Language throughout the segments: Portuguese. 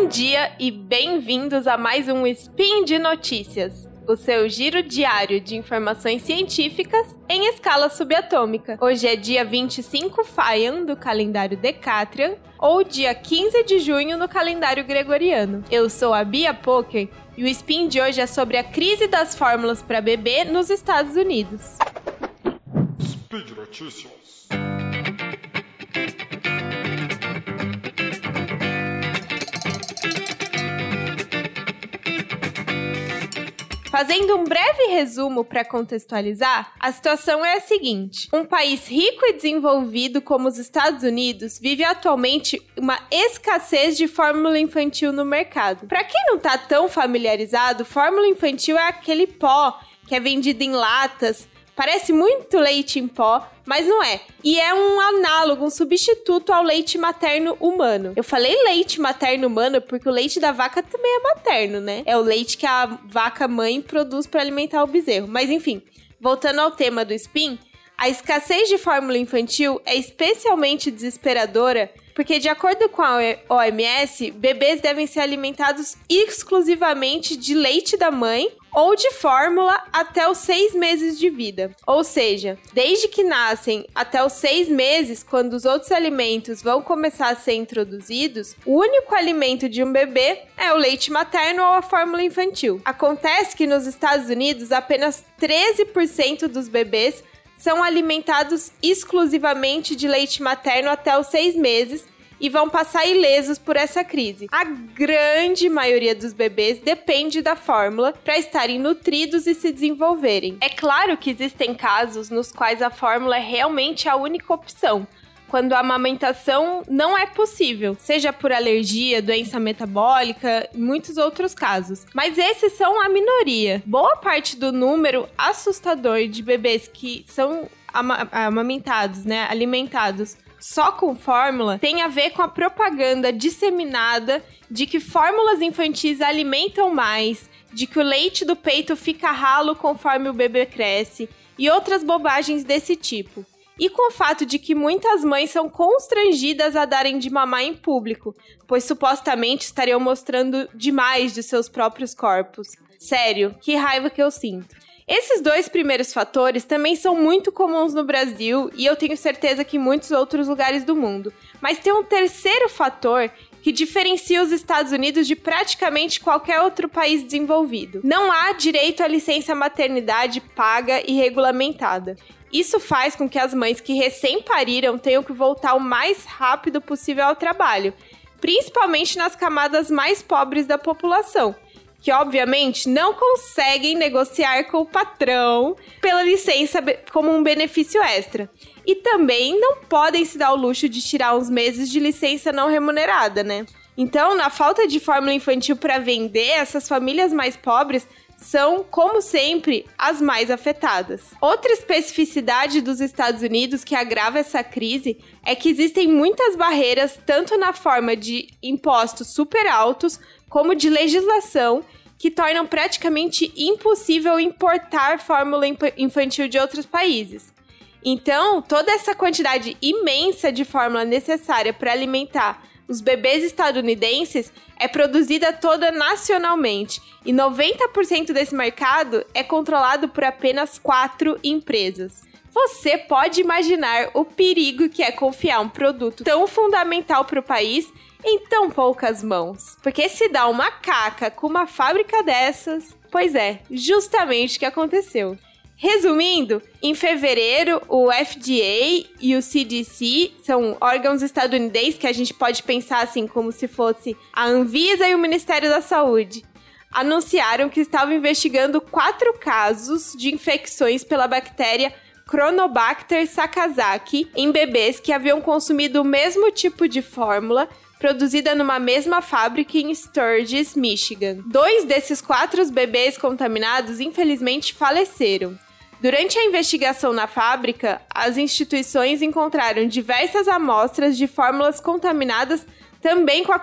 Bom dia e bem-vindos a mais um Spin de Notícias, o seu giro diário de informações científicas em escala subatômica. Hoje é dia 25 Faian do calendário Decatrian ou dia 15 de junho no calendário gregoriano. Eu sou a Bia Poker e o Spin de hoje é sobre a crise das fórmulas para bebê nos Estados Unidos. Speed Notícias. Fazendo um breve resumo para contextualizar, a situação é a seguinte: um país rico e desenvolvido como os Estados Unidos vive atualmente uma escassez de fórmula infantil no mercado. Para quem não está tão familiarizado, fórmula infantil é aquele pó que é vendido em latas Parece muito leite em pó, mas não é. E é um análogo, um substituto ao leite materno humano. Eu falei leite materno humano porque o leite da vaca também é materno, né? É o leite que a vaca mãe produz para alimentar o bezerro. Mas enfim, voltando ao tema do spin, a escassez de fórmula infantil é especialmente desesperadora porque, de acordo com a OMS, bebês devem ser alimentados exclusivamente de leite da mãe ou de fórmula até os seis meses de vida. Ou seja, desde que nascem até os seis meses, quando os outros alimentos vão começar a ser introduzidos, o único alimento de um bebê é o leite materno ou a fórmula infantil. Acontece que nos Estados Unidos apenas 13% dos bebês são alimentados exclusivamente de leite materno até os seis meses e vão passar ilesos por essa crise. A grande maioria dos bebês depende da fórmula para estarem nutridos e se desenvolverem. É claro que existem casos nos quais a fórmula é realmente a única opção quando a amamentação não é possível, seja por alergia, doença metabólica muitos outros casos. Mas esses são a minoria. Boa parte do número assustador de bebês que são amamentados, né, alimentados só com fórmula tem a ver com a propaganda disseminada de que fórmulas infantis alimentam mais, de que o leite do peito fica ralo conforme o bebê cresce e outras bobagens desse tipo e com o fato de que muitas mães são constrangidas a darem de mamar em público, pois supostamente estariam mostrando demais de seus próprios corpos. Sério, que raiva que eu sinto. Esses dois primeiros fatores também são muito comuns no Brasil e eu tenho certeza que em muitos outros lugares do mundo. Mas tem um terceiro fator que diferencia os Estados Unidos de praticamente qualquer outro país desenvolvido. Não há direito à licença maternidade paga e regulamentada. Isso faz com que as mães que recém pariram tenham que voltar o mais rápido possível ao trabalho, principalmente nas camadas mais pobres da população, que obviamente não conseguem negociar com o patrão pela licença como um benefício extra. E também não podem se dar o luxo de tirar uns meses de licença não remunerada, né? Então, na falta de fórmula infantil para vender, essas famílias mais pobres são, como sempre, as mais afetadas. Outra especificidade dos Estados Unidos que agrava essa crise é que existem muitas barreiras, tanto na forma de impostos super altos, como de legislação que tornam praticamente impossível importar fórmula infantil de outros países. Então, toda essa quantidade imensa de fórmula necessária para alimentar os bebês estadunidenses é produzida toda nacionalmente e 90% desse mercado é controlado por apenas quatro empresas. Você pode imaginar o perigo que é confiar um produto tão fundamental para o país em tão poucas mãos. Porque se dá uma caca com uma fábrica dessas, pois é, justamente o que aconteceu. Resumindo, em fevereiro, o FDA e o CDC são órgãos estadunidenses que a gente pode pensar assim como se fosse a Anvisa e o Ministério da Saúde. Anunciaram que estavam investigando quatro casos de infecções pela bactéria Chronobacter sakazaki em bebês que haviam consumido o mesmo tipo de fórmula produzida numa mesma fábrica em Sturgis, Michigan. Dois desses quatro bebês contaminados, infelizmente, faleceram. Durante a investigação na fábrica, as instituições encontraram diversas amostras de fórmulas contaminadas também com a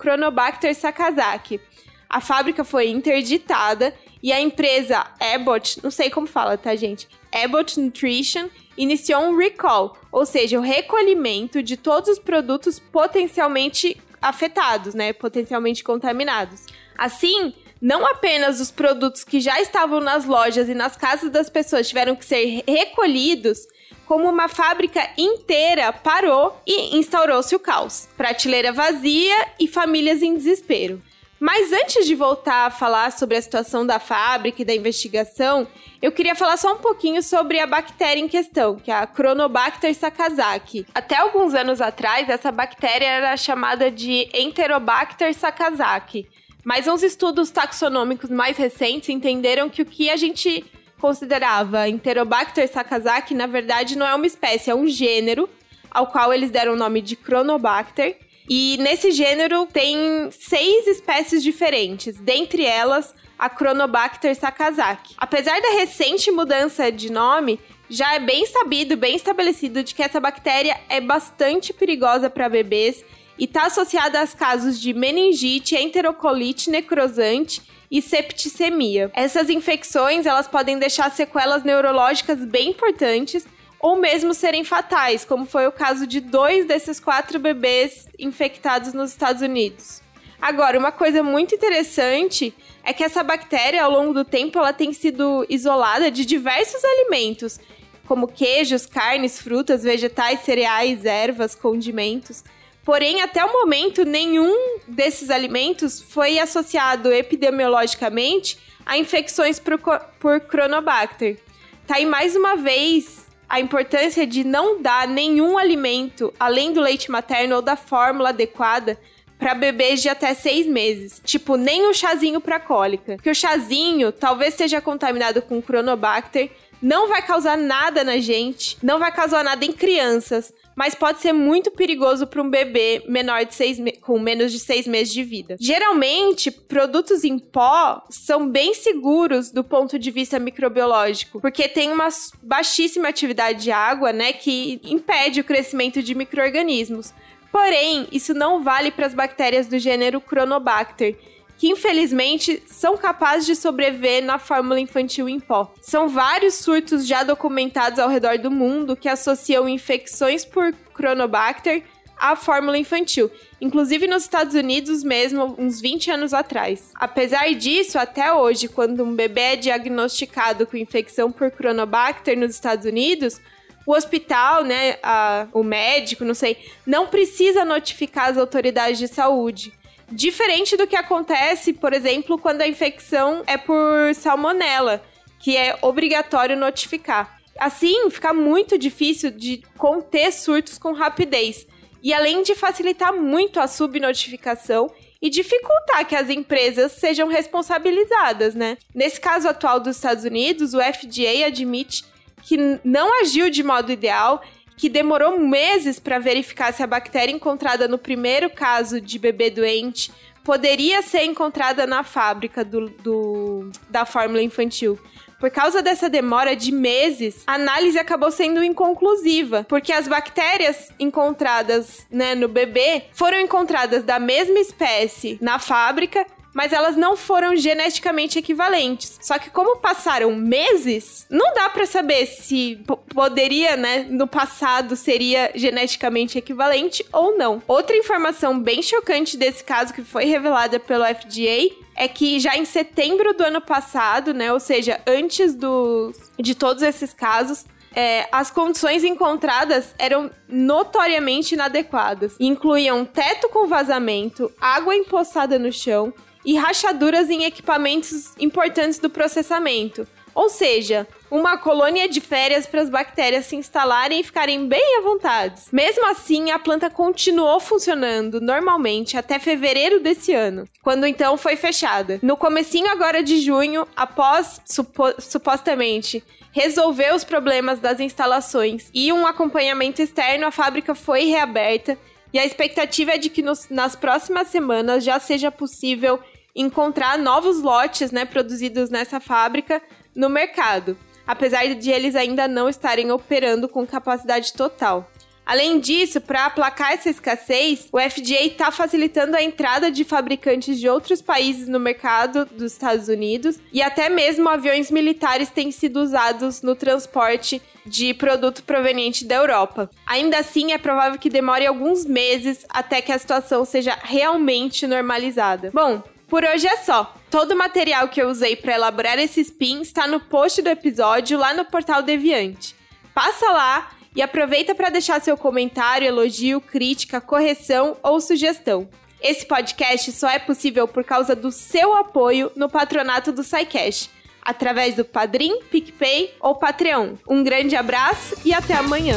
Chronobacter sakazaki. A fábrica foi interditada e a empresa Abbott, não sei como fala, tá, gente? Abbott Nutrition iniciou um recall, ou seja, o recolhimento de todos os produtos potencialmente afetados, né, potencialmente contaminados. Assim, não apenas os produtos que já estavam nas lojas e nas casas das pessoas tiveram que ser recolhidos, como uma fábrica inteira parou e instaurou-se o caos. Prateleira vazia e famílias em desespero. Mas antes de voltar a falar sobre a situação da fábrica e da investigação, eu queria falar só um pouquinho sobre a bactéria em questão, que é a Chronobacter sakazaki. Até alguns anos atrás, essa bactéria era chamada de Enterobacter sakazaki. Mas uns estudos taxonômicos mais recentes entenderam que o que a gente considerava Enterobacter sakazaki, na verdade, não é uma espécie, é um gênero, ao qual eles deram o nome de Chronobacter. E nesse gênero tem seis espécies diferentes, dentre elas a Chronobacter sakazaki. Apesar da recente mudança de nome, já é bem sabido, bem estabelecido de que essa bactéria é bastante perigosa para bebês e está associada a casos de meningite, enterocolite necrosante e septicemia. Essas infecções, elas podem deixar sequelas neurológicas bem importantes ou mesmo serem fatais, como foi o caso de dois desses quatro bebês infectados nos Estados Unidos. Agora, uma coisa muito interessante é que essa bactéria, ao longo do tempo, ela tem sido isolada de diversos alimentos, como queijos, carnes, frutas, vegetais, cereais, ervas, condimentos. Porém, até o momento, nenhum desses alimentos foi associado epidemiologicamente a infecções por, por Chronobacter. Tá aí mais uma vez a importância de não dar nenhum alimento além do leite materno ou da fórmula adequada para bebês de até seis meses. Tipo, nem o chazinho para cólica. Que o chazinho talvez esteja contaminado com Chronobacter, não vai causar nada na gente, não vai causar nada em crianças, mas pode ser muito perigoso para um bebê menor de seis com menos de seis meses de vida. Geralmente, produtos em pó são bem seguros do ponto de vista microbiológico, porque tem uma baixíssima atividade de água, né, que impede o crescimento de micro-organismos. Porém, isso não vale para as bactérias do gênero Chronobacter, que infelizmente são capazes de sobreviver na fórmula infantil em pó. São vários surtos já documentados ao redor do mundo que associam infecções por Chronobacter à fórmula infantil, inclusive nos Estados Unidos mesmo, uns 20 anos atrás. Apesar disso, até hoje, quando um bebê é diagnosticado com infecção por Chronobacter nos Estados Unidos, o hospital, né, a, o médico, não sei, não precisa notificar as autoridades de saúde. Diferente do que acontece, por exemplo, quando a infecção é por salmonela, que é obrigatório notificar. Assim, fica muito difícil de conter surtos com rapidez. E além de facilitar muito a subnotificação e dificultar que as empresas sejam responsabilizadas, né? Nesse caso atual dos Estados Unidos, o FDA admite que não agiu de modo ideal que demorou meses para verificar se a bactéria encontrada no primeiro caso de bebê doente poderia ser encontrada na fábrica do, do, da fórmula infantil. Por causa dessa demora de meses, a análise acabou sendo inconclusiva, porque as bactérias encontradas né, no bebê foram encontradas da mesma espécie na fábrica mas elas não foram geneticamente equivalentes. Só que como passaram meses, não dá para saber se poderia, né, no passado seria geneticamente equivalente ou não. Outra informação bem chocante desse caso que foi revelada pelo FDA é que já em setembro do ano passado, né, ou seja, antes do, de todos esses casos, é, as condições encontradas eram notoriamente inadequadas. Incluíam teto com vazamento, água empoçada no chão, e rachaduras em equipamentos importantes do processamento. Ou seja, uma colônia de férias para as bactérias se instalarem e ficarem bem à vontade. Mesmo assim, a planta continuou funcionando normalmente até fevereiro desse ano, quando então foi fechada. No comecinho agora de junho, após supo supostamente resolver os problemas das instalações e um acompanhamento externo, a fábrica foi reaberta e a expectativa é de que nos, nas próximas semanas já seja possível encontrar novos lotes, né, produzidos nessa fábrica no mercado, apesar de eles ainda não estarem operando com capacidade total. Além disso, para aplacar essa escassez, o FDA está facilitando a entrada de fabricantes de outros países no mercado dos Estados Unidos e até mesmo aviões militares têm sido usados no transporte de produto proveniente da Europa. Ainda assim, é provável que demore alguns meses até que a situação seja realmente normalizada. Bom, por hoje é só. Todo o material que eu usei para elaborar esse spin está no post do episódio lá no portal Deviante. Passa lá e aproveita para deixar seu comentário, elogio, crítica, correção ou sugestão. Esse podcast só é possível por causa do seu apoio no patronato do SciCash, através do Padrim, PicPay ou Patreon. Um grande abraço e até amanhã!